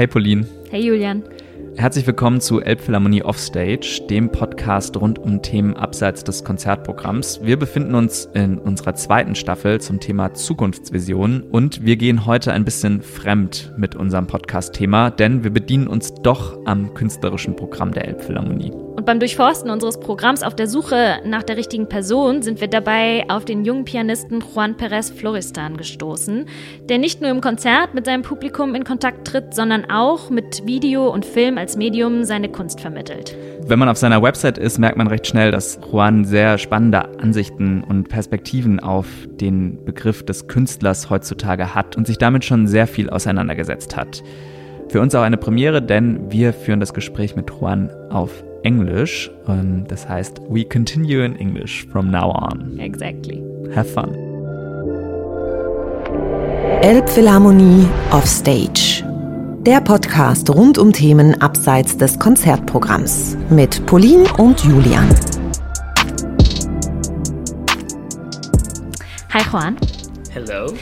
Hey Pauline. Hey Julian. Herzlich willkommen zu Elbphilharmonie Offstage, dem Podcast rund um Themen abseits des Konzertprogramms. Wir befinden uns in unserer zweiten Staffel zum Thema Zukunftsvisionen und wir gehen heute ein bisschen fremd mit unserem Podcast-Thema, denn wir bedienen uns doch am künstlerischen Programm der Elbphilharmonie. Und beim Durchforsten unseres Programms auf der Suche nach der richtigen Person sind wir dabei auf den jungen Pianisten Juan Perez Floristan gestoßen, der nicht nur im Konzert mit seinem Publikum in Kontakt tritt, sondern auch mit Video und Film als Medium seine Kunst vermittelt. Wenn man auf seiner Website ist, merkt man recht schnell, dass Juan sehr spannende Ansichten und Perspektiven auf den Begriff des Künstlers heutzutage hat und sich damit schon sehr viel auseinandergesetzt hat. Für uns auch eine Premiere, denn wir führen das Gespräch mit Juan auf Englisch. Und das heißt, we continue in English from now on. Exactly. Have fun. Elbphilharmonie Offstage. Der Podcast rund um Themen abseits des Konzertprogramms mit Pauline und Julian. Hi Juan. Hello.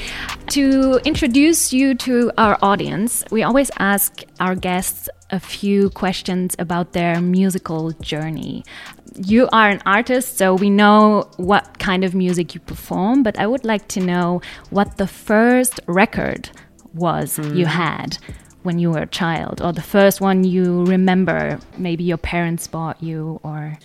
To introduce you to our audience, we always ask our guests a few questions about their musical journey. You are an artist, so we know what kind of music you perform, but I would like to know what the first record was you had when you were a child, or the first one you remember. Maybe your parents bought you, or.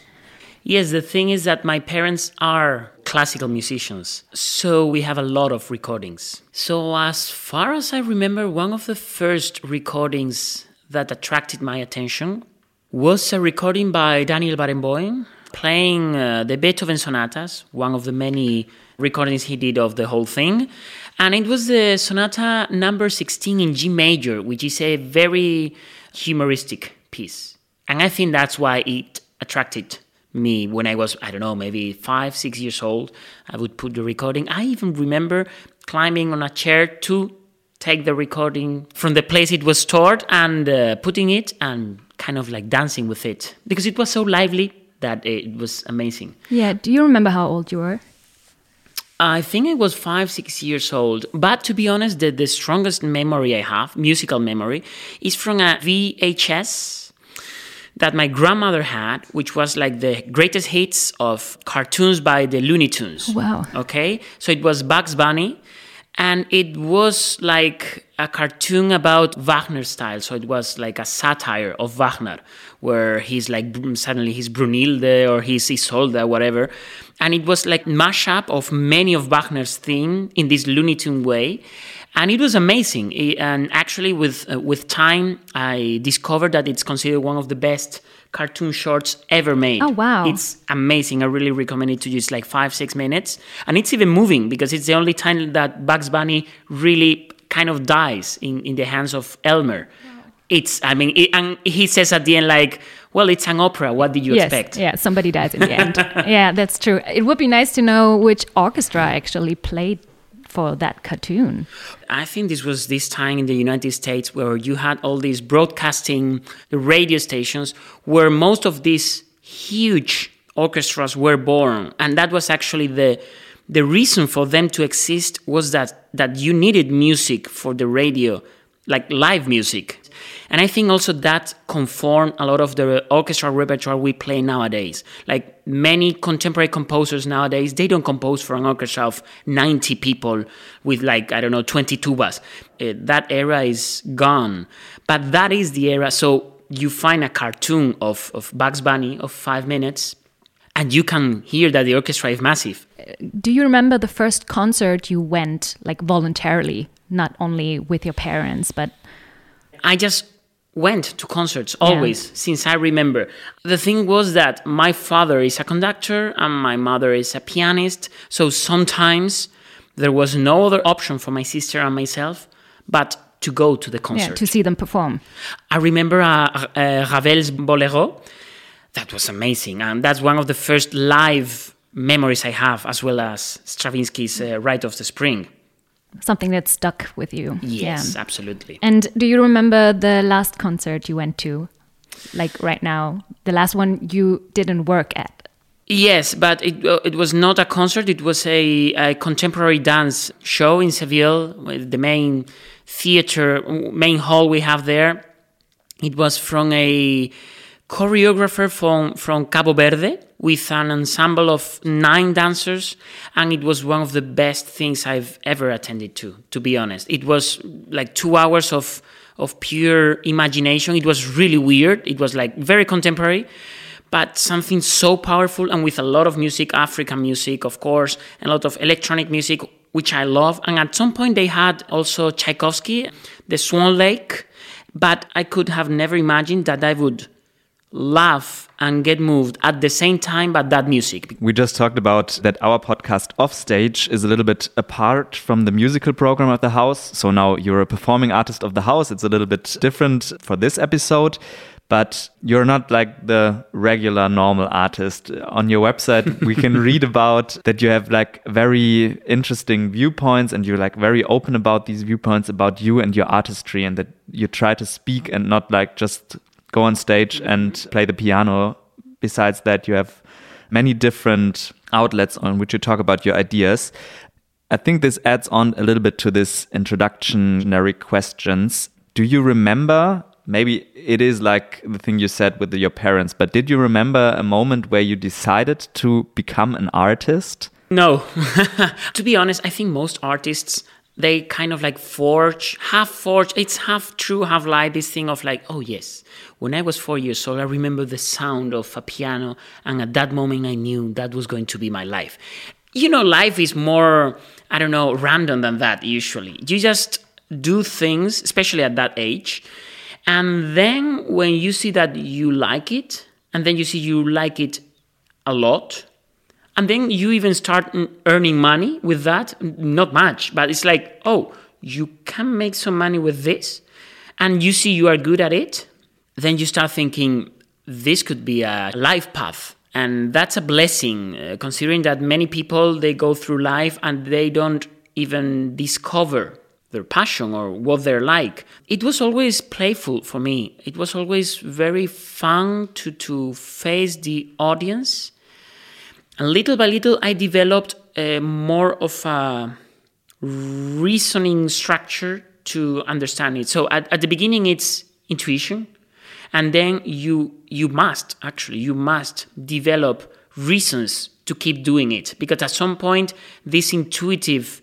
Yes, the thing is that my parents are classical musicians, so we have a lot of recordings. So, as far as I remember, one of the first recordings that attracted my attention was a recording by Daniel Barenboim playing uh, the Beethoven sonatas, one of the many recordings he did of the whole thing. And it was the sonata number 16 in G major, which is a very humoristic piece. And I think that's why it attracted me when I was, I don't know, maybe five, six years old. I would put the recording. I even remember climbing on a chair to take the recording from the place it was stored and uh, putting it and kind of like dancing with it because it was so lively that it was amazing. Yeah, do you remember how old you were? I think I was five, six years old. But to be honest, the, the strongest memory I have, musical memory, is from a VHS that my grandmother had, which was like the greatest hits of cartoons by the Looney Tunes. Wow. Okay. So it was Bugs Bunny. And it was like a cartoon about Wagner style. So it was like a satire of Wagner, where he's like suddenly he's Brünnhilde or he's Isolde, or whatever. And it was like mashup of many of Wagner's theme in this Looney Tune way. And it was amazing. It- and actually, with uh, with time, I discovered that it's considered one of the best cartoon shorts ever made. Oh, wow. It's amazing. I really recommend it to you. It's like five, six minutes. And it's even moving because it's the only time that Bugs Bunny really kind of dies in, in the hands of Elmer. It's, I mean, it, and he says at the end, like, well, it's an opera. What did you yes, expect? yeah, somebody dies in the end. yeah, that's true. It would be nice to know which orchestra actually played for that cartoon. I think this was this time in the United States where you had all these broadcasting, radio stations, where most of these huge orchestras were born, and that was actually the the reason for them to exist was that that you needed music for the radio, like live music. And I think also that conformed a lot of the orchestral repertoire we play nowadays. Like many contemporary composers nowadays, they don't compose for an orchestra of 90 people with like, I don't know, 20 tubas. Uh, that era is gone. But that is the era. So you find a cartoon of, of Bugs Bunny of five minutes, and you can hear that the orchestra is massive. Do you remember the first concert you went like voluntarily, not only with your parents, but I just went to concerts always since I remember. The thing was that my father is a conductor and my mother is a pianist, so sometimes there was no other option for my sister and myself but to go to the yeah, concert. to see them perform? I remember uh, uh, Ravel's Bolero. That was amazing, and that's one of the first live memories I have, as well as Stravinsky's uh, Rite of the Spring. Something that stuck with you. Yes, Yeah. absolutely. And do you remember the last concert you went to? Like right now, the last one you didn't work at? Yes, but it uh, it was not a concert. It was a, a contemporary dance show in Seville, the main theater, main hall we have there. It was from a choreographer from from Cabo Verde with an ensemble of nine dancers, and it was one of the best things I've ever attended to. To be honest, it was like two hours of of pure imagination. It was really weird. It was like very contemporary but something so powerful and with a lot of music, African music, of course, and a lot of electronic music, which I love. And at some point, they had also Tchaikovsky, the Swan Lake, but I could have never imagined that I would laugh and get moved at the same time by that music. We just talked about that our podcast Offstage is a little bit apart from the musical program of the house. So now you're a performing artist of the house. It's a little bit different for this episode but you're not like the regular normal artist on your website we can read about that you have like very interesting viewpoints and you're like very open about these viewpoints about you and your artistry and that you try to speak and not like just go on stage and play the piano besides that you have many different outlets on which you talk about your ideas I think this adds on a little bit to this introductionary questions. Do you remember maybe it is like the thing you said with your parents, but did you remember a moment where you decided to become an artist? No. to be honest, I think most artists they kind of like forge, half forge, it's half true, half lie, this thing of like, oh yes, when I was four years old, I remember the sound of a piano, and at that moment I knew that was going to be my life. You know, life is more, I don't know, random than that usually. You just do things, especially at that age, and then when you see that you like it, and then you see you like it a lot, and then you even start earning money with that, not much, but it's like, oh, you can make some money with this, and you see you are good at it, then you start thinking, this could be a life path and that's a blessing uh, considering that many people they go through life and they don't even discover their passion or what they're like. It was always playful for me. It was always very fun to, to face the audience. And little by little, I developed a more of a reasoning structure to understand it. So at, at the beginning, it's intuition. And then you you must actually you must develop reasons to keep doing it because at some point this intuitive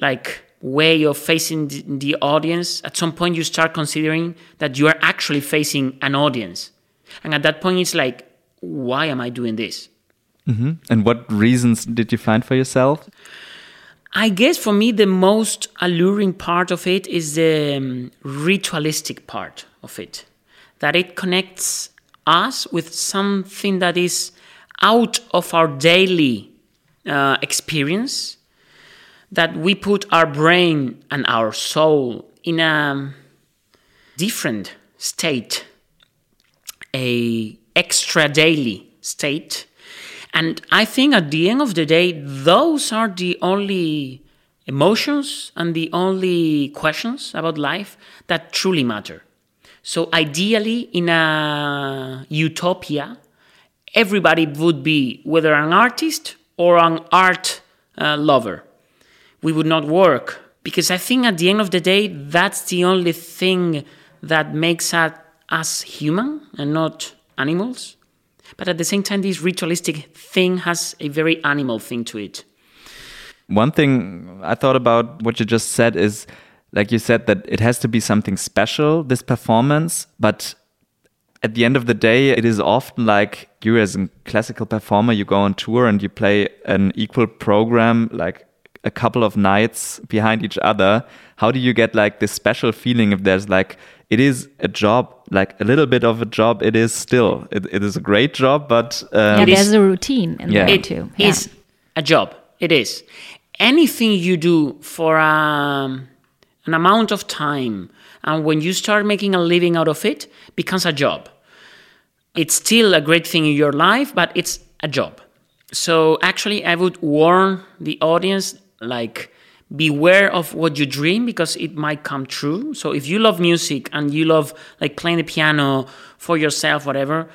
like way of facing the audience, at some point you start considering that you are actually facing an audience. And at that point, it's like, why am I doing this? Mm-hmm. And what reasons did you find for yourself? I guess for me, the most alluring part of it is the um, ritualistic part of it, that it connects us with something that is out of our daily uh, experience that we put our brain and our soul in a different state, a extra daily state. And I think at the end of the day, those are the only emotions and the only questions about life that truly matter. So ideally, in a utopia, everybody would be whether an artist or an art uh, lover we would not work. Because I think at the end of the day, that's the only thing that makes us human and not animals. But at the same time, this ritualistic thing has a very animal thing to it. One thing I thought about what you just said is like you said that it has to be something special, this performance, but at the end of the day, it is often like you as a classical performer, you go on tour and you play an equal program like a couple of nights behind each other, how do you get like this special feeling if there's like it is a job, like a little bit of a job. It is still. It, it is a great job, but um, yeah, there's a routine in yeah. there too. Yeah. It's a job. It is. Anything you do for um, an amount of time, and when you start making a living out of it, becomes a job. It's still a great thing in your life, but it's a job. So actually, I would warn the audience like beware of what you dream because it might come true so if you love music and you love like playing the piano for yourself whatever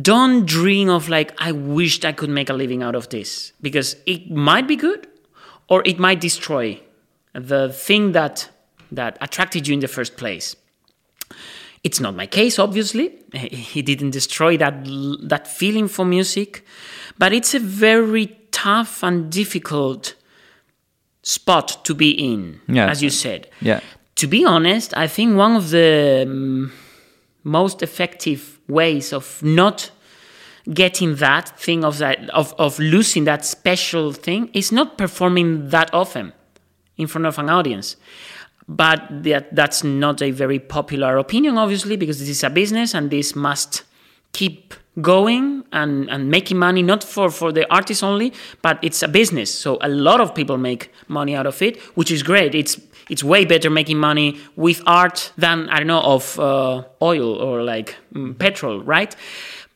don't dream of like i wished i could make a living out of this because it might be good or it might destroy the thing that that attracted you in the first place it's not my case obviously he didn't destroy that that feeling for music but it's a very tough and difficult spot to be in Yeah. as you said Yeah. to be honest, I think one of the um, most effective ways of not getting that thing of that of, of losing that special thing is not performing that often in front of an audience. But that, that's not a very popular opinion, obviously, because this is a business and this must keep going and, and making money, not for, for the artists only, but it's a business. So a lot of people make money out of it, which is great. It's it's way better making money with art than I don't know of uh, oil or like mm, petrol, right?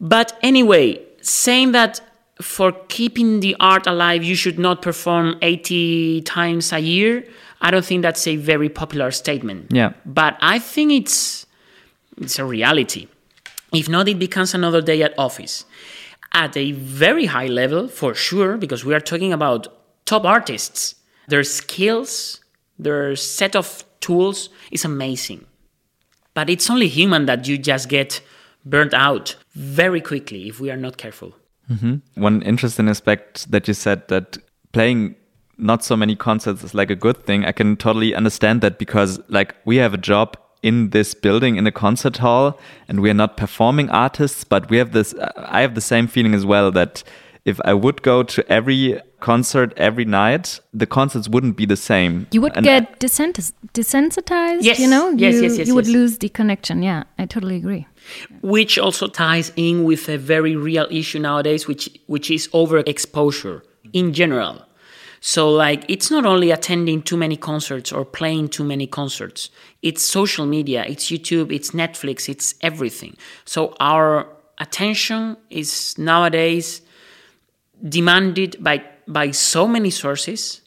But anyway, saying that for keeping the art alive, you should not perform 80 times a year. I don't think that's a very popular statement. Yeah. But I think it's it's a reality. If not, it becomes another day at office. At a very high level, for sure, because we are talking about top artists. Their skills, their set of tools is amazing. But it's only human that you just get burnt out very quickly if we are not careful. Mm-hmm. One interesting aspect that you said that playing not so many concerts is like a good thing. I can totally understand that because like we have a job in this building in a concert hall and we are not performing artists, but we have this I have the same feeling as well that if I would go to every concert every night, the concerts wouldn't be the same. You would And- get desensitized, desensitized Yes, you know? yes, you, yes, yes, You would yes. lose the connection. Yeah, I totally agree. which also ties in with a very real issue nowadays which which is overexposure in general so like it's not only attending too many concerts or playing too many concerts. It's social media it's youtube it's netflix it's everything. So our attention is nowadays demanded by by so many sources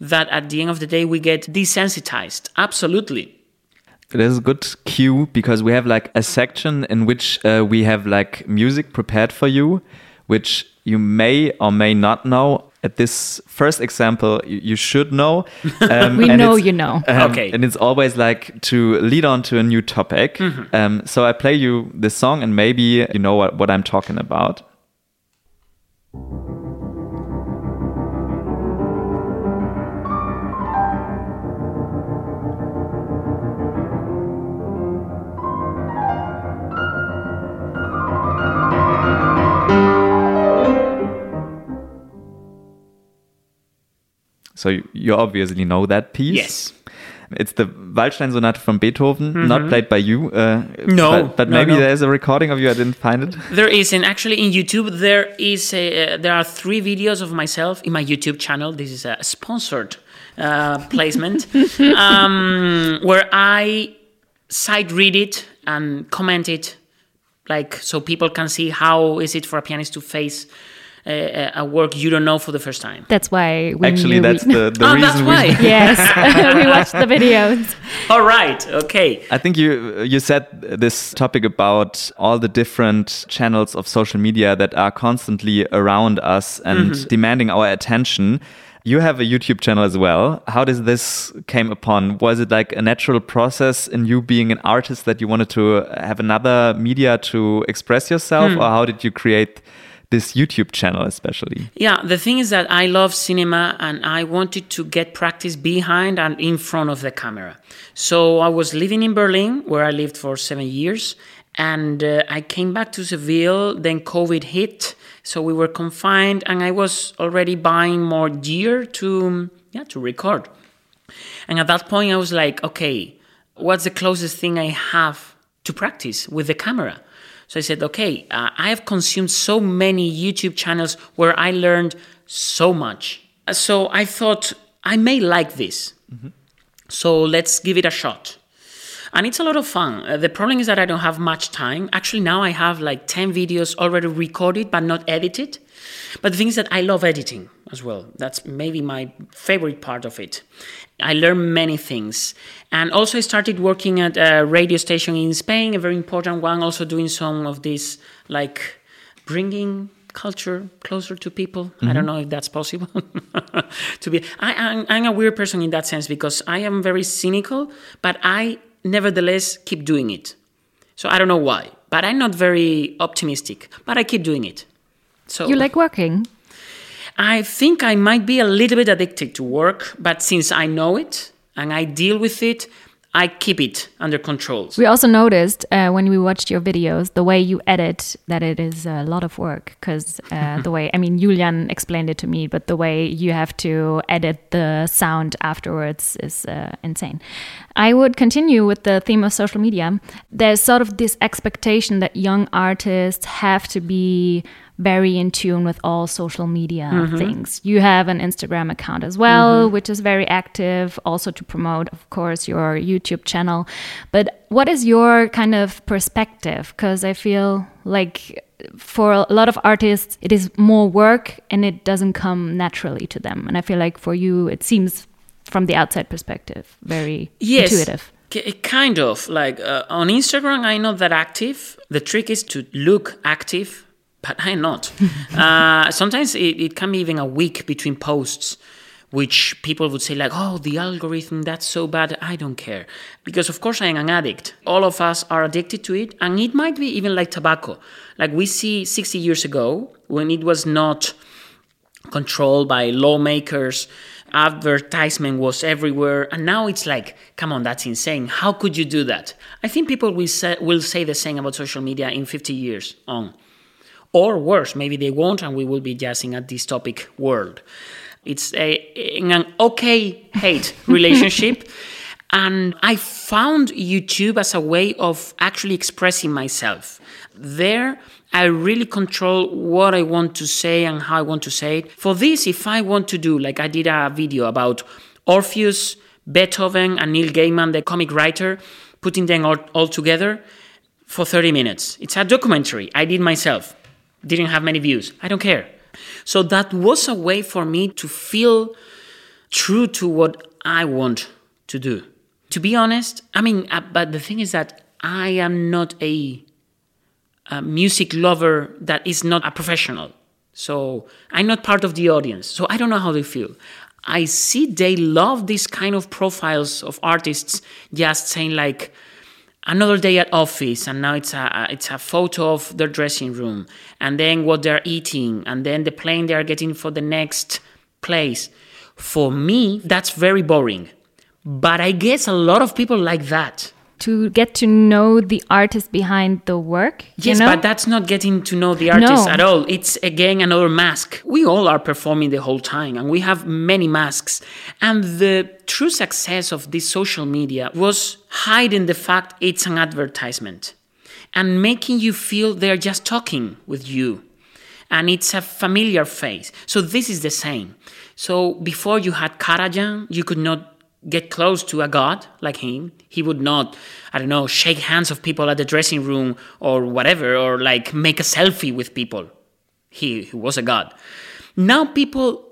that at the end of the day we get desensitized. Absolutely. There's a good cue because we have like a section in which uh, we have like music prepared for you, which you may or may not know. At this first example, you, you should know. Um, We and know you know. um, Okay. And it's always like to lead on to a new topic. Um, so I play you this song, and maybe you know what, what I'm talking about. So you, obviously know that piece. yes It's the Waldstein Sonate from Beethoven, not played by you. Uh, No, but, but no, maybe no. there's a recording of you. I didn't find it. There is, and actually in YouTube there is a, uh, there are three videos of myself in my YouTube channel. This is a sponsored uh, placement um, where I sight read it and comment it, like so people can see how is it for a pianist to face a, a work you don't know for the first time. That's why we Actually, that's we- the, the oh, reason that's we. why. yes, we watched the videos. All right, okay. I think you you said this topic about all the different channels of social media that are constantly around us and Mm-hmm. demanding our attention. You have a YouTube channel as well. How does this came upon? Was it like a natural process in you being an artist that you wanted to have another media to express yourself, Hmm. or how did you create this YouTube channel especially? Yeah, the thing is that I love cinema and I wanted to get practice behind and in front of the camera. So I was living in Berlin, where I lived for seven years, and uh, I came back to Seville. Then COVID hit, so we were confined, and I was already buying more gear to yeah to record. And at that point, I was like, okay, what's the closest thing I have to practice with the camera? So I said, okay, uh, I have consumed so many YouTube channels where I learned so much. So I thought I may like this. So let's give it a shot. And it's a lot of fun. Uh, the problem is that I don't have much time. Actually, now I have like 10 videos already recorded but not edited. But the thing is that I love editing as well. That's maybe my favorite part of it. I learned many things. And also, I started working at a radio station in Spain, a very important one, also doing some of this, like bringing culture closer to people. Mm-hmm. I don't know if that's possible. to be, I, I'm, I'm a weird person in that sense because I am very cynical, but I nevertheless keep doing it. So I don't know why, but I'm not very optimistic, but I keep doing it. So you like working? I think I might be a little bit addicted to work, but since I know it and I deal with it, I keep it under control. We also noticed uh, when we watched your videos the way you edit that it is a lot of work because uh, the way I mean Julian explained it to me, but the way you have to edit the sound afterwards is uh, insane. I would continue with the theme of social media. There's sort of this expectation that young artists have to be very in tune with all social media mm-hmm. things. You have an Instagram account as well, mm-hmm. which is very active, also to promote, of course, your YouTube channel. But what is your kind of perspective? Because I feel like for a lot of artists, it is more work and it doesn't come naturally to them. And I feel like for you, it seems from the outside perspective very yes. intuitive. Kind of like uh, on Instagram, I'm not that active. The trick is to look active but I'm not. uh, sometimes it, it can be even a week between posts, which people would say like, "Oh, the algorithm that's so bad." I don't care because, of course, I am an addict. All of us are addicted to it, and it might be even like tobacco. Like we see 60 years ago when it was not controlled by lawmakers advertisement was everywhere and now it's like come on that's insane how could you do that i think people will say, will say the same about social media in 50 years on or worse, maybe they won't, and we will be just in a dystopic world. It's a, in an okay hate relationship. and I found YouTube as a way of actually expressing myself. There, I really control what I want to say and how I want to say it. For this, if I want to do, like I did a video about Orpheus, Beethoven, and Neil Gaiman, the comic writer, putting them all, all together for 30 minutes. It's a documentary I did myself didn't have many views. I don't care. So that was a way for me to feel true to what I want to do. To be honest, I mean, uh, but the thing is that I am not a, a music lover that is not a professional. So I'm not part of the audience. So I don't know how they feel. I see they love these kind of profiles of artists just saying like, another day at office and now it's a it's a photo of their dressing room and then what they're eating and then the plane they're getting for the next place. For me that's very boring. But i guess a lot of people like that to get to know the artist behind the work. Yes, know? but that's not getting to know the artist no. at all. It's again another mask. We all are performing the whole time and we have many masks. And the true success of this social media was hiding the fact it's an advertisement and making you feel they're just talking with you. And it's a familiar face. So this is the same. So before you had Karajan, you could not get close to a god like him he would not i don't know shake hands of people at the dressing room or whatever or like make a selfie with people. He, he was a god. Now people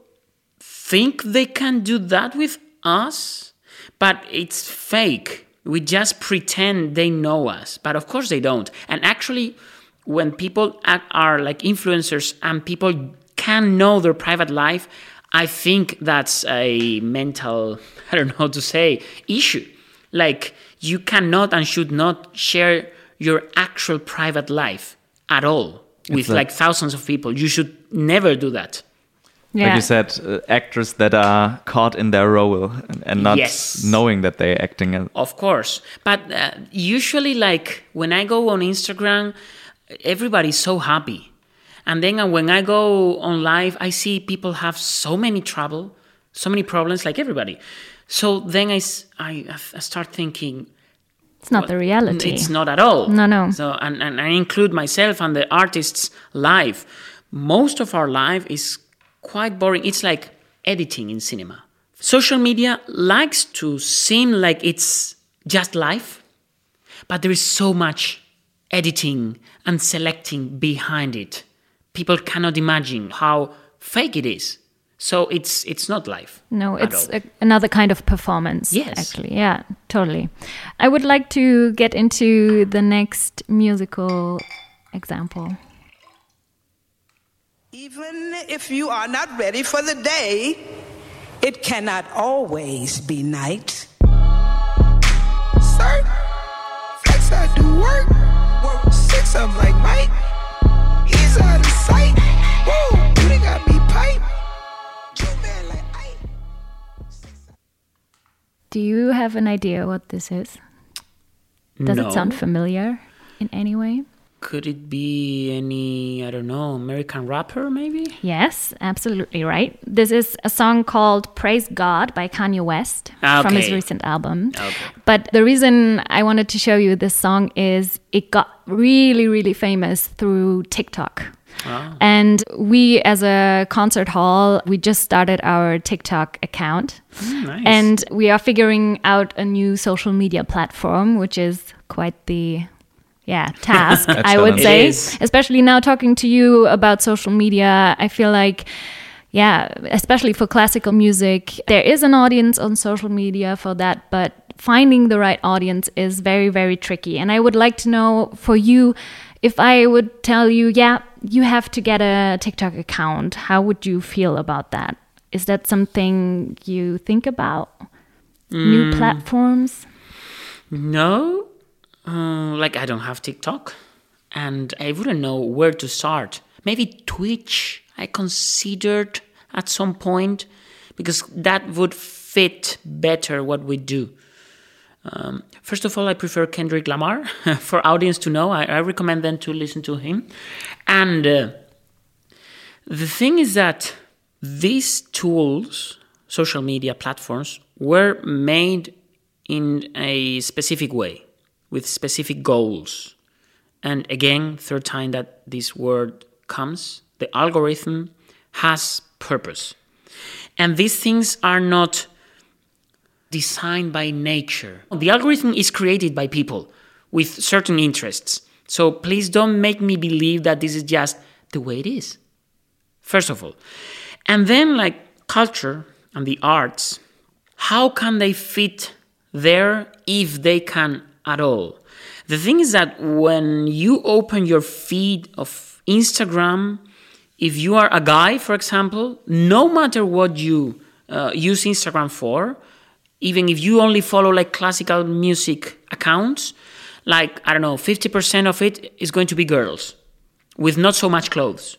think they can do that with us but it's fake. We just pretend they know us but of course they don't. And actually when people are like influencers and people can know their private life I think that's a mental, I don't know how to say, issue. Like, you cannot and should not share your actual private life at all with like thousands of people. You should never do that. Yeah. Like you said, uh, actors that are caught in their role and, and not yes. knowing that they're acting. Of course. But uh, usually, like when I go on Instagram, everybody's so happy and then when I go on live, I see people have so many trouble, so many problems, like everybody. So then I, I, I start thinking, it's not well, the reality. It's not at all. No, no. So and, and I include myself and the artist's life. Most of our life is quite boring. It's like editing in cinema. Social media likes to seem like it's just life, but there is so much editing and selecting behind it people cannot imagine how fake it is. So it's it's not life. No, it's a, another kind of performance. Yes, actually, yeah, totally. I would like to get into the next musical example. Even if you are not ready for the day, it cannot always be night. Sir, flex I do work. Work six of 'em like Mike. He's out of sight. Whoa, they got me pipe. Two man like Ike. Do you have an idea what this is? Does no. it sound familiar in any way? Could it be any, I don't know, American rapper maybe? Yes, absolutely right. This is a song called Praise God by Kanye West ah, from his recent album. Okay. But the reason I wanted to show you this song is it got really, really famous through TikTok. And we, as a concert hall, we just started our TikTok account. Mm, nice. And we are figuring out a new social media platform, which is quite the yeah task I would say. Especially now talking to you about social media, I feel like yeah, especially for classical music, there is an audience on social media for that, but finding the right audience is very very tricky. And I would like to know for you if I would tell you, yeah, you have to get a TikTok account, how would you feel about that? Is that something you think about? New platforms? No, uh, like I don't have TikTok, and I wouldn't know where to start. Maybe Twitch. I considered at some point because that would fit better what we do. Um, first of all, I prefer Kendrick Lamar for audience to know. I, I recommend them to listen to him, and uh, the thing is that these tools, social media platforms, were made in a specific way with specific goals. And again, third time that this word comes, the algorithm has purpose. And these things are not designed by nature. The algorithm is created by people with certain interests. So please don't make me believe that this is just the way it is first of all. And then, like culture and the arts, how can they fit there if they can at all? The thing is that when you open your feed of Instagram, if you are a guy, for example, no matter what you uh, use Instagram for, even if you only follow like classical music accounts, like I don't know, 50% of it is going to be girls with not so much clothes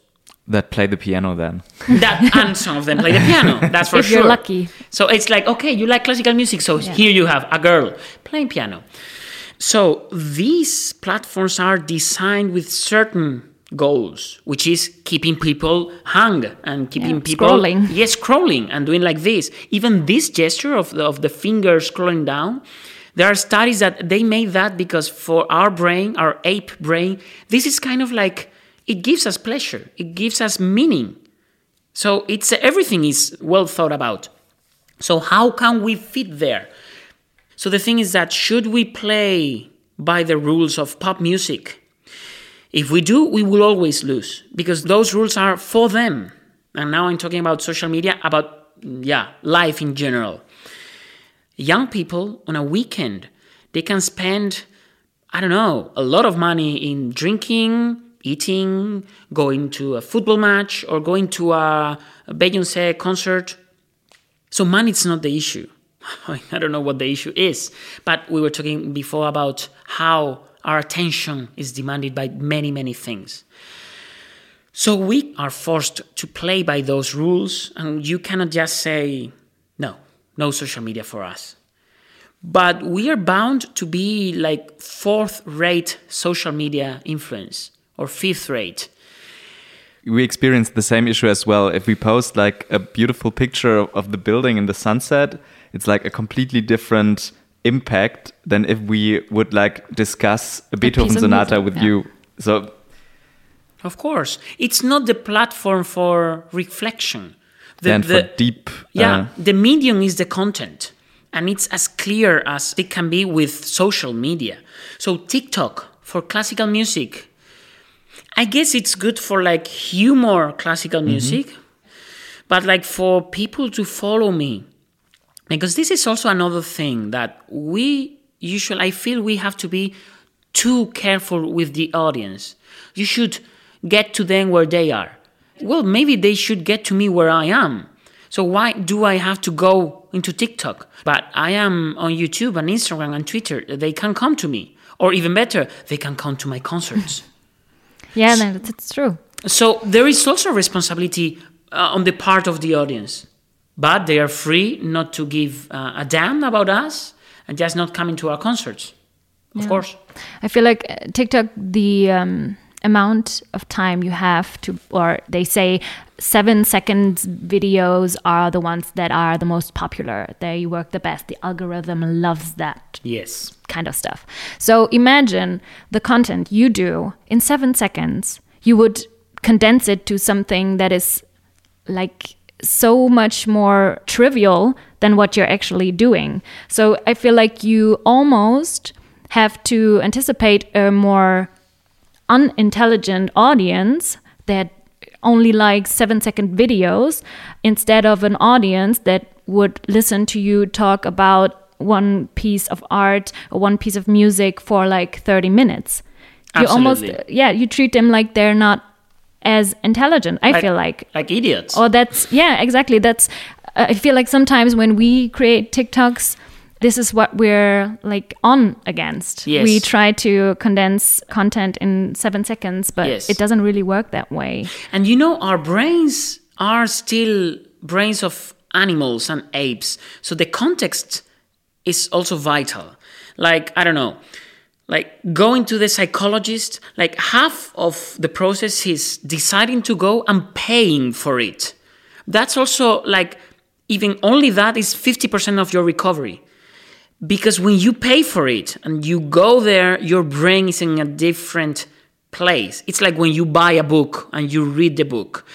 That play the piano then. that and some of them play the piano that's for If sure you're lucky. so it's like okay you like classical music so here you have a girl playing piano so these platforms are designed with certain goals which is keeping people hung and keeping Yeah, people scrolling. yes scrolling and doing like this even this gesture of the, of the finger scrolling down there are studies that they made that because for our brain our ape brain this is kind of like it gives us pleasure it gives us meaning so it's everything is well thought about. So how can we fit there? So the thing is that should we play by the rules of pop music? If we do, we will always lose because those rules are for them. And now I'm talking about social media, about yeah, life in general. Young people on a weekend, they can spend I don't know, a lot of money in drinking, eating, going to a football match, or going to a, a Beyoncé concert. So money is not the issue. I don't know what the issue is, but we were talking before about how our attention is demanded by many, many things. So we are forced to play by those rules, and you cannot just say, no, no social media for us but we are bound to be like fourth rate social media influence or fifth rate. We experience the same issue as well. If we post like a beautiful picture of, of the building in the sunset, it's like a completely different impact than if we would like discuss a Beethoven piece of sonata music, with yeah. you. So Of course, it's not the platform for reflection. The, then for deep, yeah, uh, the medium is the content, and it's as clear as it can be with social media. So TikTok for classical music, I guess it's good for like humor classical music, but like for people to follow me, because this is also another thing that we usually I feel we have to be too careful with the audience. You should get to them where they are. well, maybe they should get to me where I am. So why do I have to go into TikTok? But I am on YouTube and Instagram and Twitter. They can come to me. Or even better, they can come to my concerts. Yeah, no, that's, that's true. So there is also responsibility uh, on the part of the audience, but they are free not to give uh, a damn about us and just not coming to our concerts. Of course. I feel like uh, TikTok, the um, amount of time you have to, or they say seven seconds videos are the ones that are the most popular. They work the best. The algorithm loves that Yes. kind of stuff. So imagine the content you do in seven seconds, you would condense it to something that is like so much more trivial than what you're actually doing. So I feel like you almost have to anticipate a more unintelligent audience that only likes seven second videos instead of an audience that would listen to you talk about one piece of art or one piece of music for like 30 minutes. You almost, Absolutely. yeah, you treat them like they're not as intelligent, I feel like. like idiots. Or that's yeah, exactly. That's uh, I feel like sometimes when we create TikToks, this is what we're like on against. Yes. We try to condense content in seven seconds, but Yes. it doesn't really work that way. And you know, our brains are still brains of animals and apes. So the context is also vital. Like, I don't know, like going to the psychologist, like half of the process is deciding to go and paying for it. That's also like, even only that is 50% of your recovery. Because when you pay for it and you go there, your brain is in a different place. It's like when you buy a book and you read the book.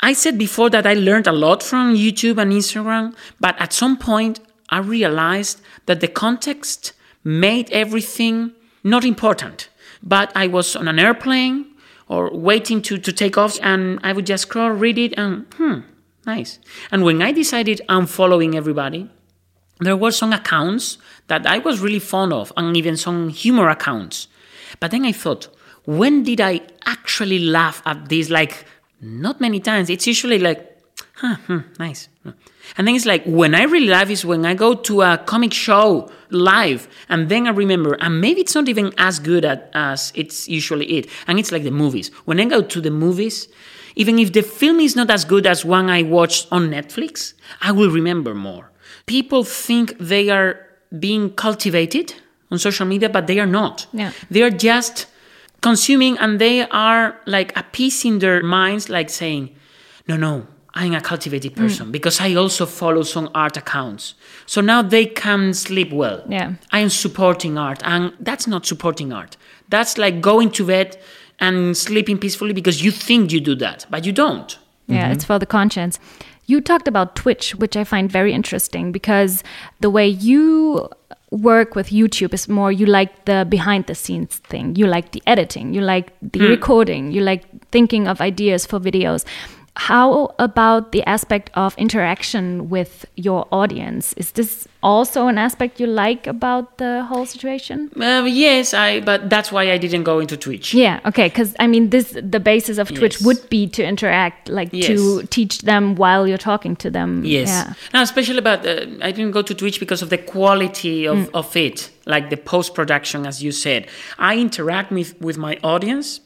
I said before that I learned a lot from YouTube and Instagram, but at some point I realized that the context made everything not important. But I was on an airplane or waiting to, to take off and I would just scroll, read it, and hmm, nice. And when I decided I'm following everybody, there were some accounts that I was really fond of, and even some humor accounts. But then I thought, when did I actually laugh at this? Like, not many times. It's usually like, huh, hmm, nice. And then it's like, when I really laugh is when I go to a comic show live, and then I remember, and maybe it's not even as good at, as it's usually it. And it's like the movies. When I go to the movies, even if the film is not as good as one I watched on Netflix, I will remember more. People think they are being cultivated on social media, but they are not. Yeah. They are just consuming and they are like appeasing their minds, like saying, no, no, I'm a cultivated Mm. person because I also follow some art accounts. So now they can sleep well. Yeah. I am supporting art. And that's not supporting art. That's like going to bed and sleeping peacefully because you think you do that, but you don't. Yeah, it's for the conscience. You talked about Twitch, which I find very interesting because the way you work with YouTube is more you like the behind the scenes thing. You like the editing, you like the recording, you like thinking of ideas for videos. How about the aspect of interaction with your audience? Is this also an aspect you like about the whole situation? Uh, yes, I. But that's why I didn't go into Twitch. Yeah, okay, because I mean, this the basis of Twitch Yes. would be to interact, like to teach them while you're talking to them. Yes. Yeah. Now, especially about, uh, I didn't go to Twitch because of the quality of, of it, like the post production, as you said. I interact with, with my audience.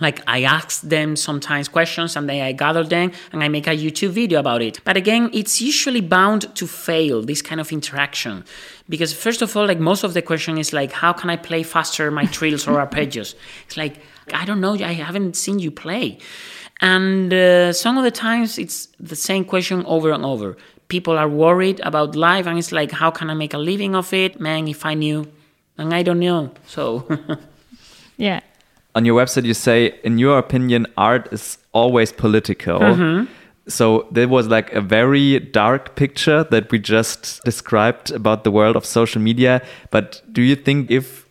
Like I ask them sometimes questions and then I gather them and I make a YouTube video about it. But again, it's usually bound to fail, this kind of interaction. Because first of all, like most of the question is like, how can I play faster my trills or arpeggios? It's like, I don't know, I haven't seen you play. And uh, some of the times it's the same question over and over. People are worried about life and it's like, how can I make a living of it? Man, if I knew. And I don't know. So, Yeah. On your website, you say, in your opinion, art is always political. Mm-hmm. So there was like a very dark picture that we just described about the world of social media. But do you think if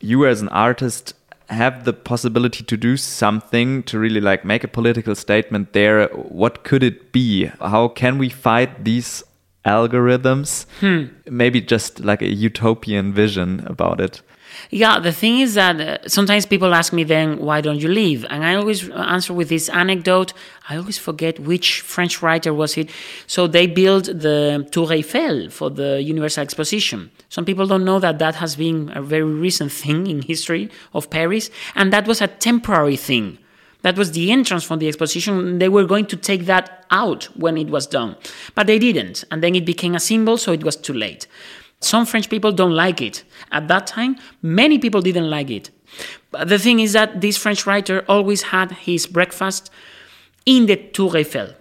you as an artist have the possibility to do something to really like make a political statement there, what could it be? How can we fight these algorithms. Hmm. Maybe just like a utopian vision about it. Yeah, the thing is that uh, sometimes people ask me then, why don't you leave? And I always answer with this anecdote. I always forget which French writer was it. So they built the Tour Eiffel for the Universal Exposition. Some people don't know that that has been a very recent thing in history of Paris, and that was a temporary thing. That was the entrance for the exposition. They were going to take that out when it was done, but they didn't. And then it became a symbol, so it was too late. Some French people don't like it. At that time, many people didn't like it. But the thing is that this French writer always had his breakfast in the Tour Eiffel.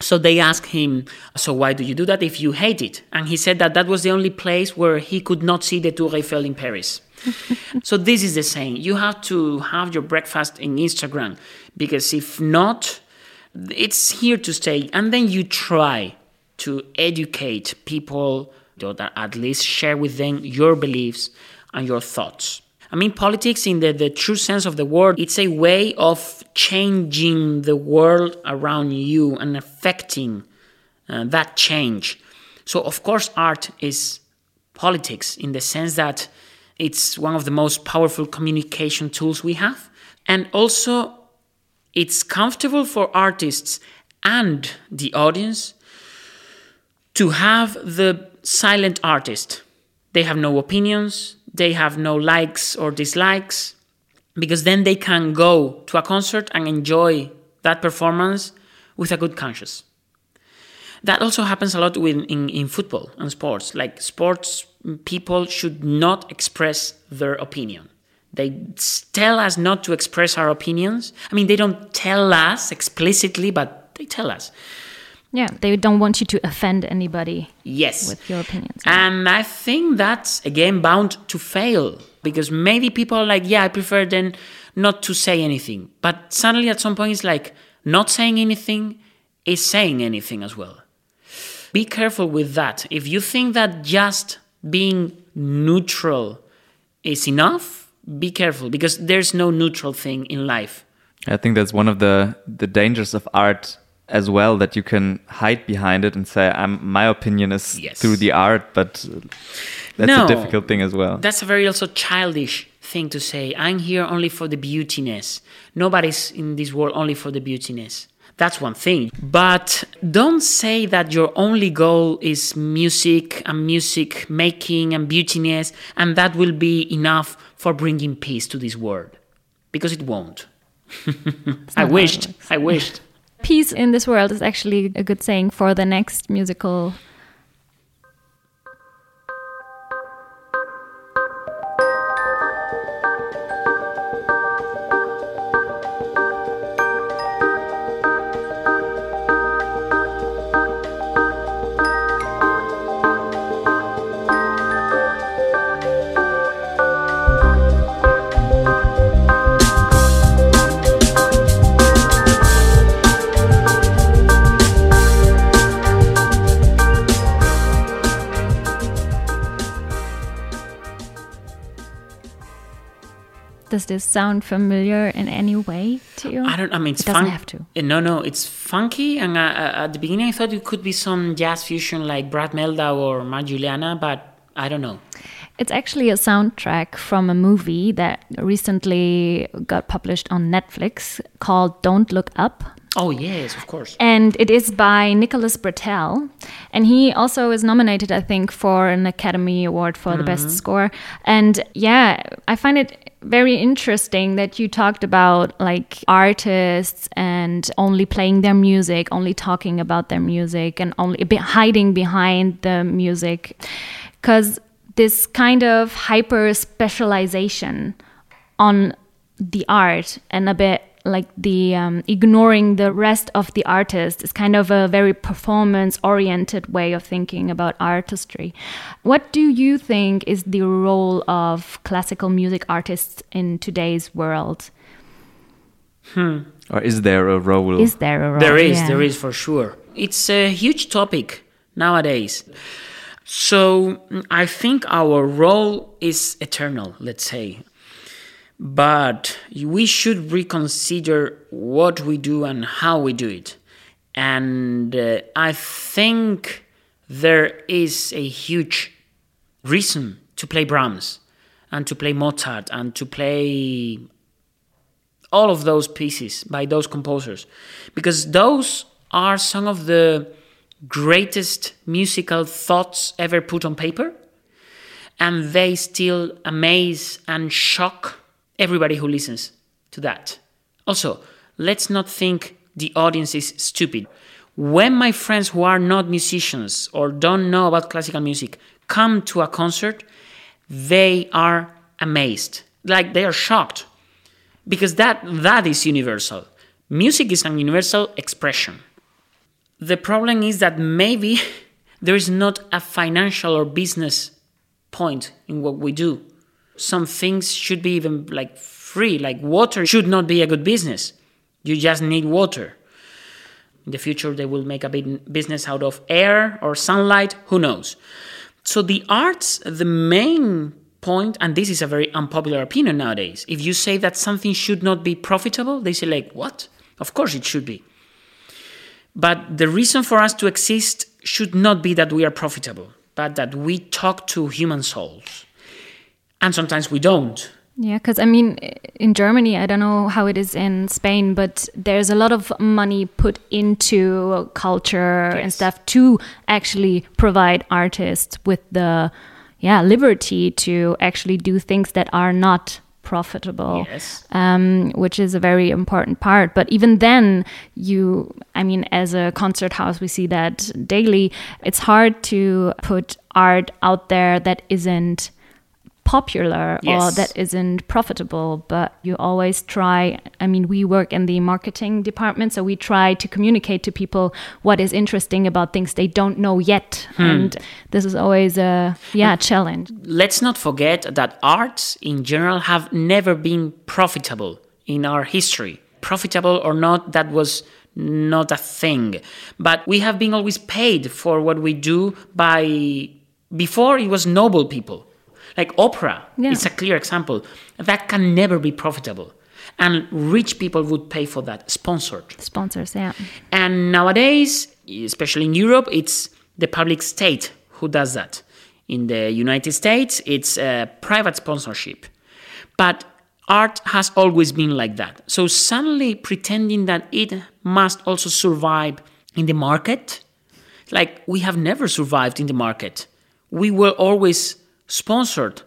So they asked him, So why do you do that if you hate it? And he said that that was the only place where he could not see the Tour Eiffel in Paris. so this is the saying you have to have your breakfast in Instagram because if not, it's here to stay. And then you try to educate people that at least share with them your beliefs and your thoughts. I mean, politics, in the, the true sense of the word, it's a way of changing the world around you and affecting uh, that change. So, of course, art is politics in the sense that it's one of the most powerful communication tools we have. And also, it's comfortable for artists and the audience to have the silent artist. They have no opinions, they have no likes or dislikes, because then they can go to a concert and enjoy that performance with a good conscience. That also happens a lot with, in, in football and sports. Like sports people should not express their opinion. They tell us not to express our opinions. I mean, they don't tell us explicitly, but they tell us. Yeah, they don't want you to offend anybody Yes. with your opinions. And I think that's again bound to fail because maybe people are like, yeah, I prefer then not to say anything. But suddenly at some point it's like not saying anything is saying anything as well. Be careful with that. If you think that just being neutral is enough, be careful because there's no neutral thing in life. I think that's one of the the dangers of art as well that you can hide behind it and say I'm, my opinion is Yes. through the art, but that's No. a difficult thing as well. That's a very also childish thing to say. I'm here only for the beautiness. Nobody's in this world only for the beautiness. That's one thing. But don't say that your only goal is music and music making and beautiness, and that will be enough for bringing peace to this world. Because it won't. I not how it wished. I wished. Peace in this world is actually a good saying for the next musical. Does this sound familiar in any way to you? I don't. I mean, it's It doesn't have to. Uh, No, no, it's funky. And uh, uh, at the beginning, I thought it could be some jazz fusion like Brad Mehldau or Matt Juliana, but I don't know. It's actually a soundtrack from a movie that recently got published on Netflix called Don't Look Up. Oh yes, of course. And it is by Nicholas Britell. And he also is nominated, I think, for an Academy Award for the best mm-hmm. score. And yeah, I find it very interesting that you talked about like artists and only playing their music, only talking about their music, and only be hiding behind the music. Because this kind of hyper specialization on the art and a bit like the um, ignoring the rest of the artist is kind of a very performance oriented way of thinking about artistry. What do you think is the role of classical music artists in today's world? Or is there a role? Is there a role? There is, Yeah. there is for sure. It's a huge topic nowadays. So mm, I think our role is eternal, let's say. But we should reconsider what we do and how we do it. And uh, I think there is a huge reason to play Brahms and to play Mozart and to play all of those pieces by those composers because those are some of the greatest musical thoughts ever put on paper and they still amaze and shock everybody who listens to that. Also, let's not think the audience is stupid. When my friends who are not musicians or don't know about classical music come to a concert, they are amazed. Like they are shocked. Because that that is universal. Music is an universal expression. The problem is that maybe there is not a financial or business point in what we do. Some things should be even like free, like water should not be a good business. You just need water. In the future, they will make a big business out of air or sunlight, who knows? So, the arts, the main point, and this is a very unpopular opinion nowadays, if you say that something should not be profitable, they say, like, what? Of course it should be. But the reason for us to exist should not be that we are profitable, but that we talk to human souls. And sometimes we don't. Yeah, because I mean, in Germany, I don't know how it is in Spain, but there's a lot of money put into culture yes. and stuff to actually provide artists with the yeah liberty to actually do things that are not profitable yes. um, which is a very important part but even then you i mean as a concert house we see that daily it's hard to put art out there that isn't popular yes. or that isn't profitable but you always try i mean we work in the marketing department so we try to communicate to people what is interesting about things they don't know yet. Hmm. and this is always a yeah challenge. let's not forget that arts in general have never been profitable in our history. Profitable or not that was not a thing. But we have been always paid for what we do by before it was noble people like opera yeah. is a clear example. That can never be profitable. And rich people would pay for that, sponsored. Sponsors, yeah. And nowadays, especially in Europe, it's the public state who does that. In the United States, it's a private sponsorship. But art has always been like that. So suddenly pretending that it must also survive in the market, like we have never survived in the market. We were always sponsored.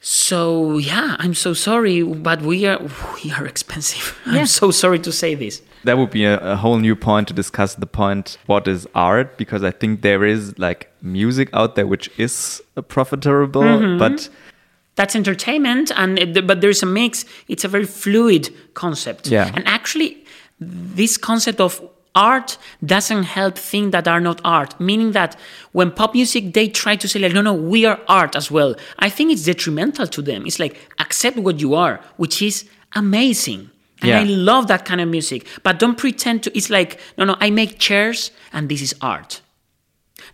So yeah, I'm so sorry, but we are we are expensive. Yeah. I'm so sorry to say this. That would be a, a, whole new point to discuss the point what is art because I think there is like music out there which is profitable, mm -hmm. but that's entertainment and but there's a mix. It's a very fluid concept. Yeah. And actually, this concept of art doesn't help things that are not art. Meaning that when pop music they try to say like no no we are art as well. I think it's detrimental to them. It's like accept what you are which is amazing. And yeah. i love that kind of music. But don't pretend to it's like no no i make chairs and this is art.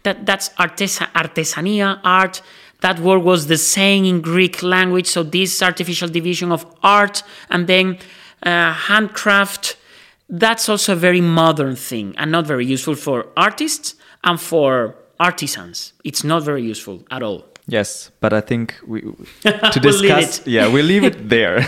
That that's artesa, artesania art. That word was the saying in greek language. So this artificial division of art and then uh, handcraft that's also a very modern thing and not very useful for artists and for artisans. It's not very useful at all. Yes, but I think we to discuss. we'll yeah, we'll leave it there.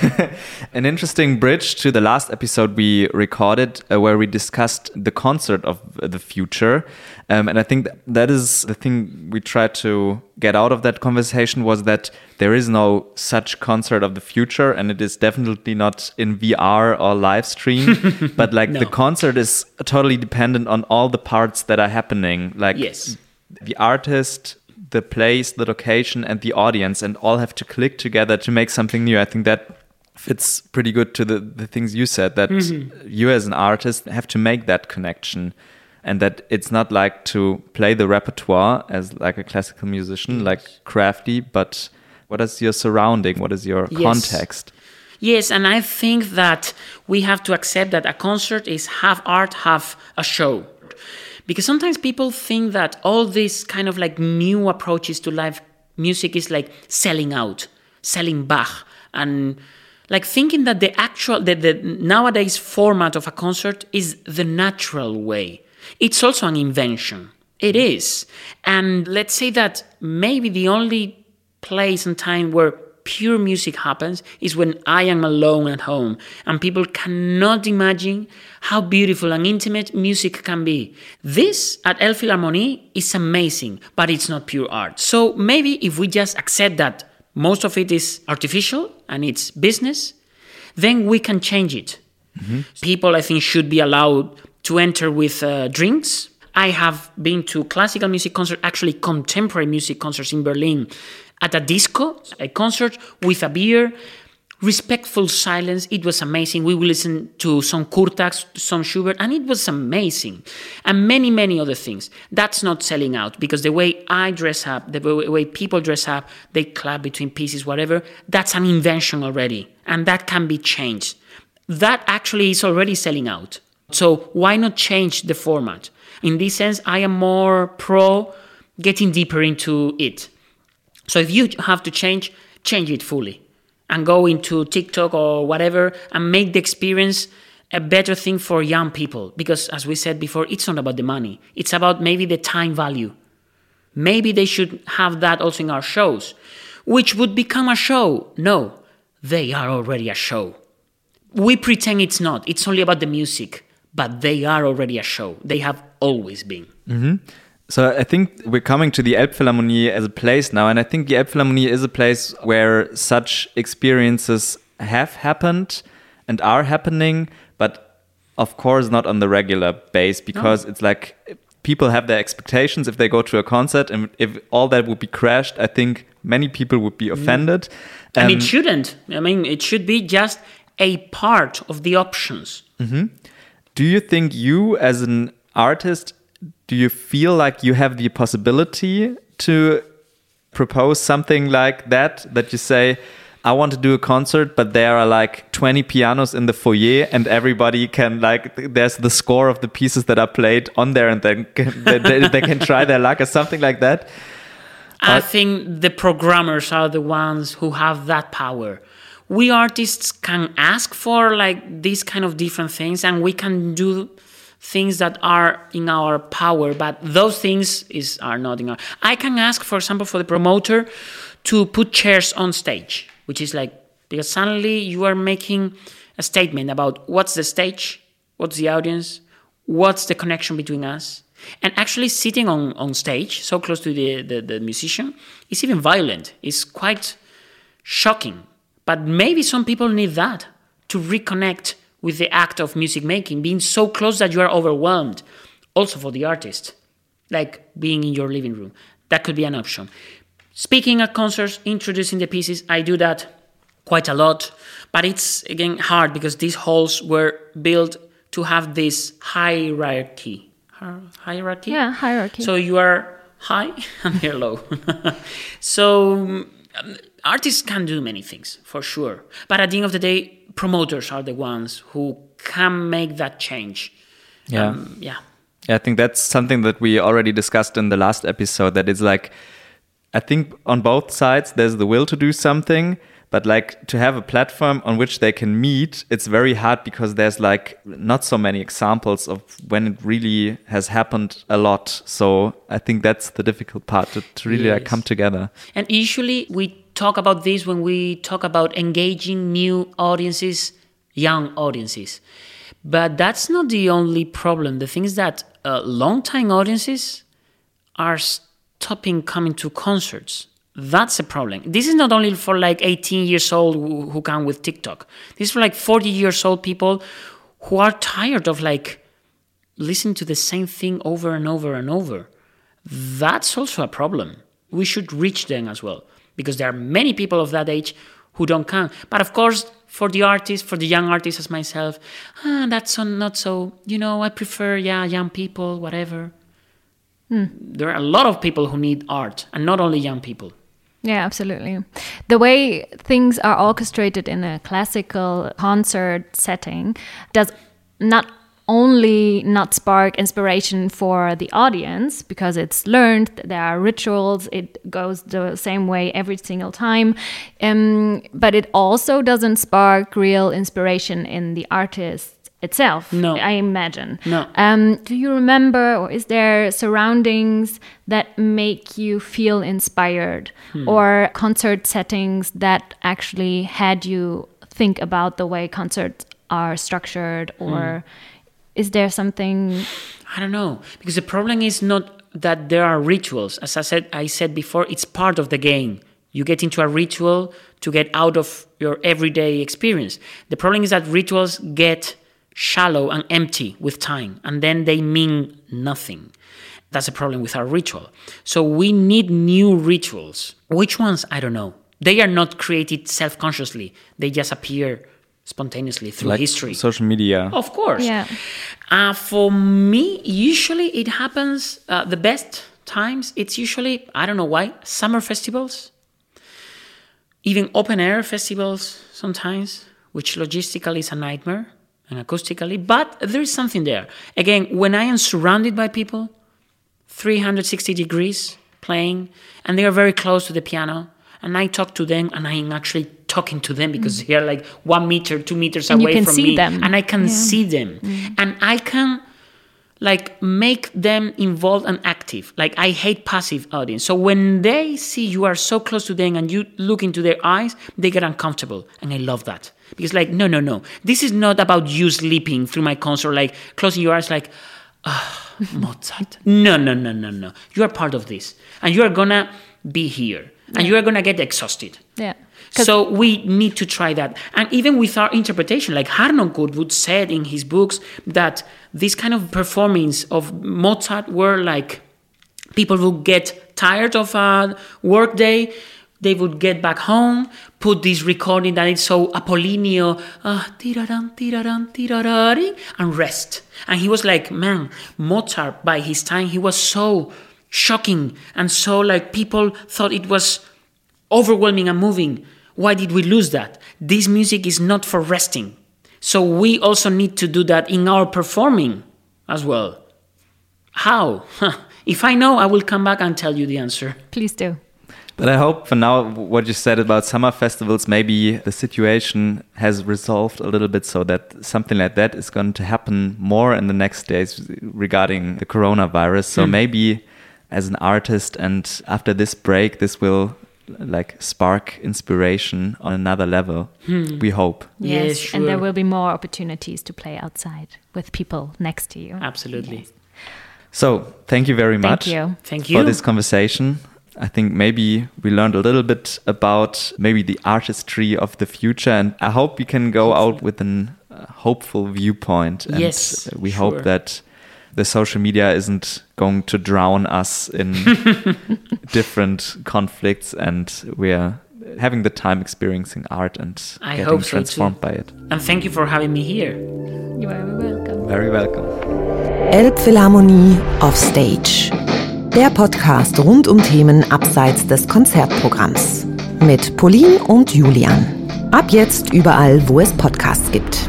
An interesting bridge to the last episode we recorded, uh, where we discussed the concert of the future, um, and I think that is the thing we tried to get out of that conversation was that there is no such concert of the future, and it is definitely not in VR or live stream. but like no. the concert is totally dependent on all the parts that are happening, like yes. the artist the place, the location, and the audience, and all have to click together to make something new. I think that fits pretty good to the, the things you said that mm-hmm. you as an artist have to make that connection and that it's not like to play the repertoire as like a classical musician like crafty but what is your surrounding what is your yes. context yes and i think that we have to accept that a concert is half art half a show because sometimes people think that all these kind of like new approaches to live music is like selling out, selling Bach, and like thinking that the actual, that the nowadays format of a concert is the natural way. It's also an invention. It mm-hmm. is. And let's say that maybe the only place and time where pure music happens is when I am alone at home and people cannot imagine how beautiful and intimate music can be. This at Elbphilharmonie is amazing, but it's not pure art. So maybe if we just accept that most of it is artificial and it's business, then we can change it. People, I think, should be allowed to enter with uh, drinks. I have been to classical music concerts, actually contemporary music concerts in Berlin, at a disco, a concert with a beer, respectful silence. It was amazing. We will listen to some Kurtág, some Schubert, and it was amazing. And many, many other things. That's not selling out because the way I dress up, the way way people dress up, they clap between pieces, whatever, that's an invention already. And that can be changed. That actually is already selling out. So why not change the format? In this sense, I am more pro getting deeper into it. So if you have to change, change it fully and go into TikTok or whatever and make the experience a better thing for young people. Because as we said before, it's not about the money, it's about maybe the time value. Maybe they should have that also in our shows, which would become a show. No, they are already a show. We pretend it's not, it's only about the music, but they are already a show. They have always been. Mm-hmm. So I think we're coming to the Elbphilharmonie as a place now, and I think the Elbphilharmonie is a place where such experiences have happened and are happening, but of course not on the regular base because it's like people have their expectations if they go to a concert, and if all that would be crashed, I think many people would be offended. and Um, it shouldn't. I mean, it should be just a part of the options. Do you think you, as an artist, do you feel like you have the possibility to propose something like that? That you say, I want to do a concert, but there are like 20 pianos in the foyer, and everybody can, like, there's the score of the pieces that are played on there, and then they, they, they can try their luck or something like that. I think the programmers are the ones who have that power. We artists can ask for like these kind of different things and we can do things that are in our power, but those things is are not in our I can ask, for example, for the promoter to put chairs on stage, which is like because suddenly you are making a statement about what's the stage, what's the audience, what's the connection between us. And actually sitting on, on stage, so close to the, the, the musician, is even violent. It's quite shocking. But maybe some people need that to reconnect with the act of music making, being so close that you are overwhelmed. Also for the artist, like being in your living room. That could be an option. Speaking at concerts, introducing the pieces, I do that quite a lot. But it's again hard because these halls were built to have this hierarchy. Hier- Hierarchy? Yeah, hierarchy. So you are high and you're low. so um, artists can do many things for sure. But at the end of the day, promoters are the ones who can make that change. Yeah. Um, yeah. Yeah, I think that's something that we already discussed in the last episode. That it's like, I think on both sides there's the will to do something, but like to have a platform on which they can meet, it's very hard because there's like not so many examples of when it really has happened a lot. So I think that's the difficult part to, to really like come together. And usually we talk about this when we talk about engaging new audiences, young audiences. But that's not the only problem. The thing is that uh, long-time audiences are stopping coming to concerts. That's a problem. This is not only for like 18 years old who, who come with TikTok. This is for like 40 years old people who are tired of like listening to the same thing over and over and over. That's also a problem. We should reach them as well because there are many people of that age who don't come. But of course, for the artists, for the young artists as myself, ah, that's so, not so. You know, I prefer yeah, young people, whatever. There are a lot of people who need art, and not only young people. Yeah, absolutely. The way things are orchestrated in a classical concert setting does not only not spark inspiration for the audience because it's learned there are rituals it goes the same way every single time um, but it also doesn't spark real inspiration in the artist itself. No. I imagine. No. Um, do you remember, or is there surroundings that make you feel inspired, Hmm. or concert settings that actually had you think about the way concerts are structured, Hmm. or is there something? I don't know because the problem is not that there are rituals. As I said, I said before, it's part of the game. You get into a ritual to get out of your everyday experience. The problem is that rituals get shallow and empty with time, and then they mean nothing. That's a problem with our ritual. So we need new rituals. Which ones? I don't know. They are not created self consciously, they just appear spontaneously through like history. social media. Of course. Yeah. Uh, for me, usually it happens, uh, the best times, it's usually, I don't know why, summer festivals, even open air festivals sometimes, which logistically is a nightmare and acoustically, but there is something there. Again, when I am surrounded by people, 360 degrees playing, and they are very close to the piano, and I talk to them, and I am actually talking to them because they are like one meter, two meters And you away can from see me, them. and I can see them, and I can like make them involved and active. Like I hate passive audience. So when they see you are so close to them and you look into their eyes, they get uncomfortable. And I love that. Because like, no, no, no. This is not about you sleeping through my concert, like closing your eyes like, ah, Mozart. No, no, no, no, no. You are part of this. And you are gonna be here. And you are gonna get exhausted. Yeah. So we need to try that. And even with our interpretation, like Harnoncourt would said in his books that this kind of performance of Mozart were like people would get tired of a work day, they would get back home, put this recording that is so Apollinio, uh, tirarari, and rest. And he was like, man, Mozart by his time, he was so shocking and so like people thought it was overwhelming and moving. Why did we lose that? This music is not for resting. So we also need to do that in our performing as well. How? Huh. If I know, I will come back and tell you the answer. Please do. But I hope for now, what you said about summer festivals, maybe the situation has resolved a little bit so that something like that is going to happen more in the next days regarding the coronavirus. So hmm. maybe as an artist and after this break, this will like spark inspiration on another level. We hope. Yes, Yes, and there will be more opportunities to play outside with people next to you. Absolutely. So thank you very much. Thank much you. Thank you for this conversation. I think maybe we learned a little bit about maybe the artistry of the future, and I hope we can go out with an uh, hopeful viewpoint. And Yes, we sure. hope that the social media isn't going to drown us in different conflicts, and we're having the time experiencing art and I getting hope so too. transformed by it. And thank you for having me here. You are welcome. Very welcome. Elbphilharmonie Offstage. Der Podcast rund um Themen abseits des Konzertprogramms. Mit Pauline und Julian. Ab jetzt überall, wo es Podcasts gibt.